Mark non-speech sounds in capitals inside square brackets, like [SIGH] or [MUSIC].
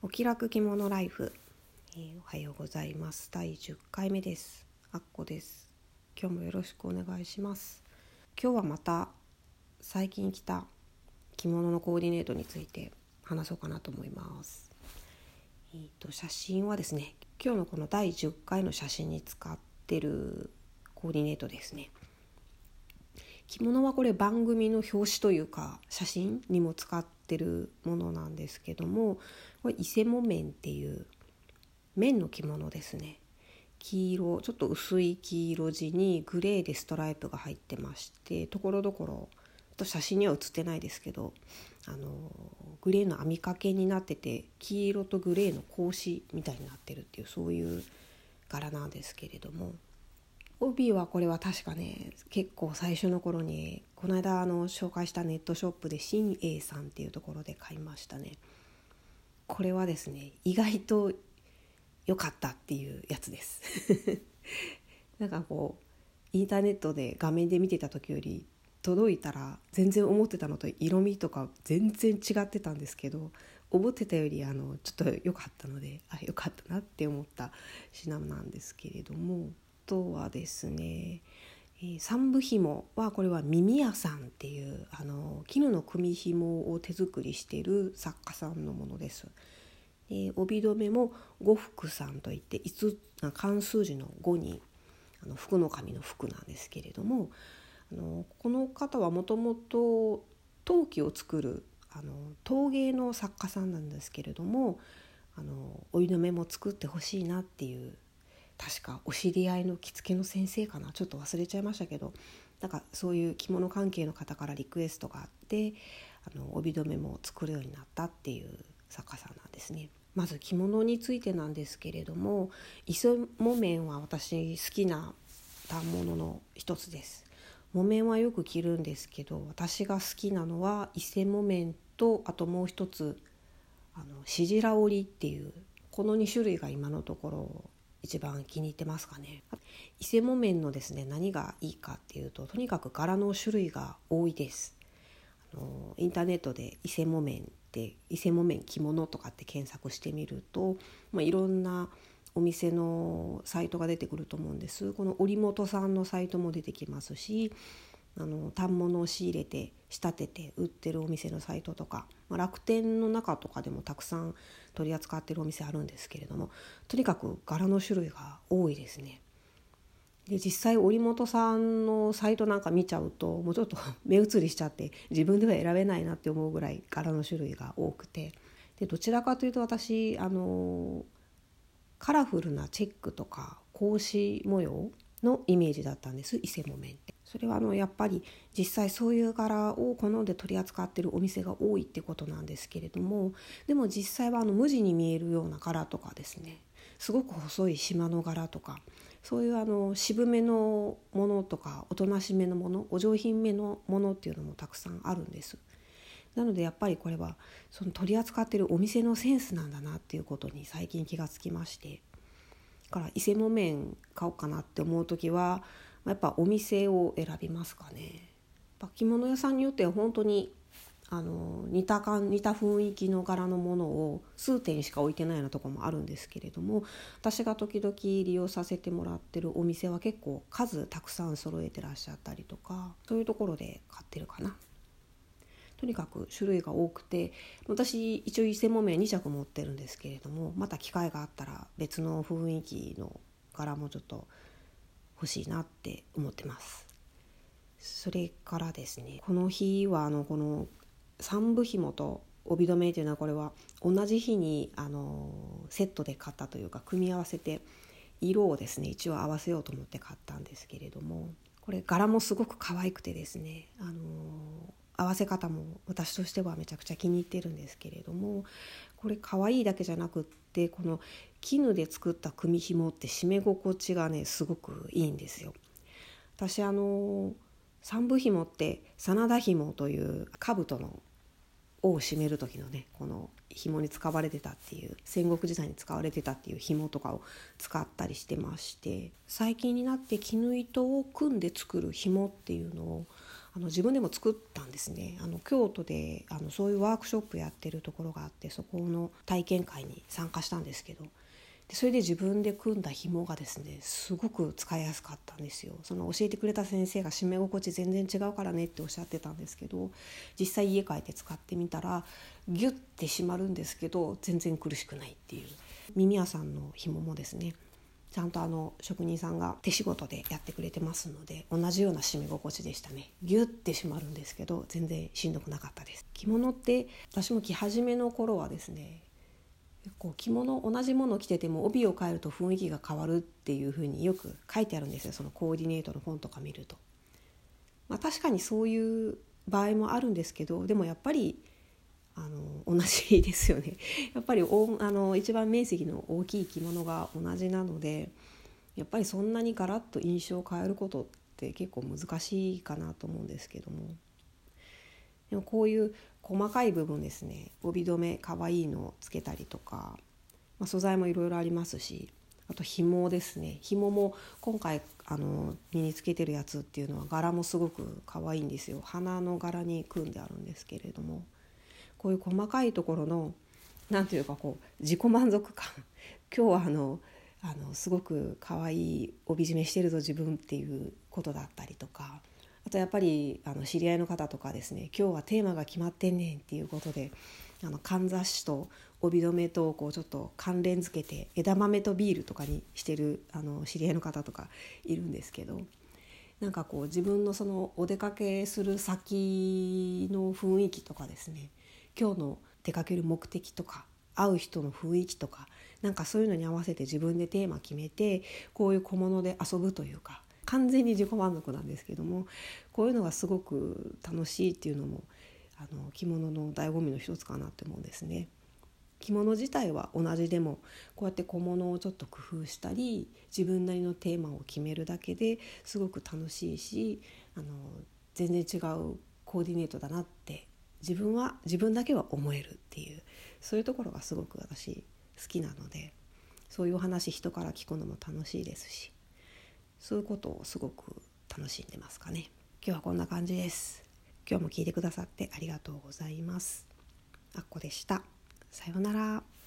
お気楽着物ライフ、えー、おはようございます。第10回目です。あっこです。今日もよろしくお願いします。今日はまた最近着た着物のコーディネートについて話そうかなと思います。えっ、ー、と写真はですね今日のこの第10回の写真に使ってるコーディネートですね。着物はこれ番組の表紙というか写真にも使ってるものなんですけどもこれ伊勢木綿っていう綿の着物ですね。黄色ちょっと薄い黄色地にグレーでストライプが入ってましてところどころと写真には写ってないですけどあのグレーの編みかけになってて黄色とグレーの格子みたいになってるっていうそういう柄なんですけれども。帯はこれは確かね結構最初の頃にこの間あの紹介したネットショップで新栄さんっていうところで買いましたね。これはですね意外と良かったっていうやつです。[LAUGHS] なんかこうインターネットで画面で見てた時より届いたら全然思ってたのと色味とか全然違ってたんですけど思ってたよりあのちょっと良かったのであ良かったなって思った品なんですけれどもとはですね、えー、三部紐はこれは耳屋さんっていうあの絹の組紐を手作りしている作家さんのものです。え帯留めも五福さんといって漢数字の5にあの福の神の福なんですけれどもあのこの方はもともと陶器を作るあの陶芸の作家さんなんですけれどもあのお湯の目も作ってほしいなっていう確かお知り合いの着付けの先生かなちょっと忘れちゃいましたけどなんかそういう着物関係の方からリクエストがあってあの帯留めも作るようになったっていう作家さんなんですね。まず着物についてなんですけれども磯木綿は私好きな反物の一つです。木綿はよく着るんですけど私が好きなのは伊勢木綿とあともう一つあのしじら織っていうこの2種類が今のところ一番気に入ってますかね。伊勢木綿のですね何がいいかっていうととにかく柄の種類が多いです。あのインターネットで伊勢木綿って伊勢木綿着物とかって検索してみると、まあ、いろんなお店のサイトが出てくると思うんです。この織本さんのサイトも出てきますしあの反物を仕入れて仕立てて売ってるお店のサイトとか、まあ、楽天の中とかでもたくさん取り扱ってるお店あるんですけれどもとにかく柄の種類が多いですね。で実際織本さんのサイトなんか見ちゃうともうちょっと [LAUGHS] 目移りしちゃって自分では選べないなって思うぐらい柄の種類が多くてでどちらかというと私あのカラフルなチェックとか格子模様のイメージだったんです伊勢木綿って。それはあのやっぱり実際そういう柄を好んで取り扱ってるお店が多いってことなんですけれどもでも実際はあの無地に見えるような柄とかですねすごく細い島の柄とかそういうあの渋めのものとかおとなしめのものお上品めのものっていうのもたくさんあるんです。なのでやっぱりこれはその取り扱ってるお店のセンスなんだなっていうことに最近気がつきましてだから伊勢木綿買おうかなって思う時はやっぱお店を選びますかね。着物屋さんによっては本当にあの似た感似た雰囲気の柄のものを数点しか置いてないようなとこもあるんですけれども私が時々利用させてもらってるお店は結構数たくさん揃えてらっしゃったりとかそういうところで買ってるかな。とにかく種類が多くて私一応伊勢木綿2着持ってるんですけれどもまた機会があったら別の雰囲気の柄もちょっと欲しいなって思ってます。それからですねこの日はあのこの三部紐と帯留めというのはこれは同じ日にあのセットで買ったというか組み合わせて色をですね一応合わせようと思って買ったんですけれどもこれ柄もすごく可愛くてですねあの合わせ方も私としてはめちゃくちゃ気に入ってるんですけれどもこれ可愛いだけじゃなくってこの絹で作った組紐って締め心地がねすごくいいんですよ。私あの三部紐って真田紐という兜の尾を締める時のねこの紐に使われてたっていう戦国時代に使われてたっていう紐とかを使ったりしてまして最近になって絹糸を組んで作る紐っていうのをあの自分でも作ったんですね。あの京都であのそういうワークショップやってるところがあってそこの体験会に参加したんですけど。でそれで自分で組んだ紐がですねすごく使いやすかったんですよ。その教えてくれた先生が締め心地全然違うからねっておっしゃってたんですけど実際家帰って使ってみたらギュッて締まるんですけど全然苦しくないっていう。耳屋さんの紐もですねちゃんとあの職人さんが手仕事でやってくれてますので同じような締め心地でしたね。ギュッて締まるんですけど全然しんどくなかったです。着物って私も着始めの頃はですね結構着物同じもの着てても帯を変えると雰囲気が変わるっていうふうによく書いてあるんですよ。そのコーディネートの本とか見ると。まあ、確かにそういう場合もあるんですけどでもやっぱりあの同じですよね。[LAUGHS] やっぱりおあの一番面積の大きい着物が同じなのでやっぱりそんなにガラッと印象を変えることって結構難しいかなと思うんですけども。でもこういう細かい部分ですね。帯留めかわいいのをつけたりとか、まあ、素材もいろいろありますしあと紐ですね。紐も今回あの身につけてるやつっていうのは柄もすごく可愛いんですよ。花の柄に組んであるんですけれども。こういう細かいところの何ていうかこう自己満足感。[LAUGHS] 今日はあのあのすごく可愛い帯締めしてるぞ自分っていうことだったりとか。あとやっぱりあの知り合いの方とかですね今日はテーマが決まってんねんっていうことであのかんざしと帯留めとこうちょっと関連づけて枝豆とビールとかにしてるあの知り合いの方とかいるんですけどなんかこう自分のそのお出かけする先の雰囲気とかですね今日の出かける目的とか会う人の雰囲気とかなんかそういうのに合わせて自分でテーマ決めてこういう小物で遊ぶというか完全に自己満足なんですけどもこういうのがすごく楽しいっていうのもあの着物の醍醐味の一つかなって思うんですね。着物自体は同じでもこうやって小物をちょっと工夫したり自分なりのテーマを決めるだけですごく楽しいしあの全然違うコーディネートだなって自分は自分だけは思えるっていうそういうところがすごく私好きなのでそういうお話人から聞くのも楽しいですしそういうことをすごく楽しんでますかね。今日はこんな感じです。今日も聞いてくださってありがとうございます。あっこでした。さようなら。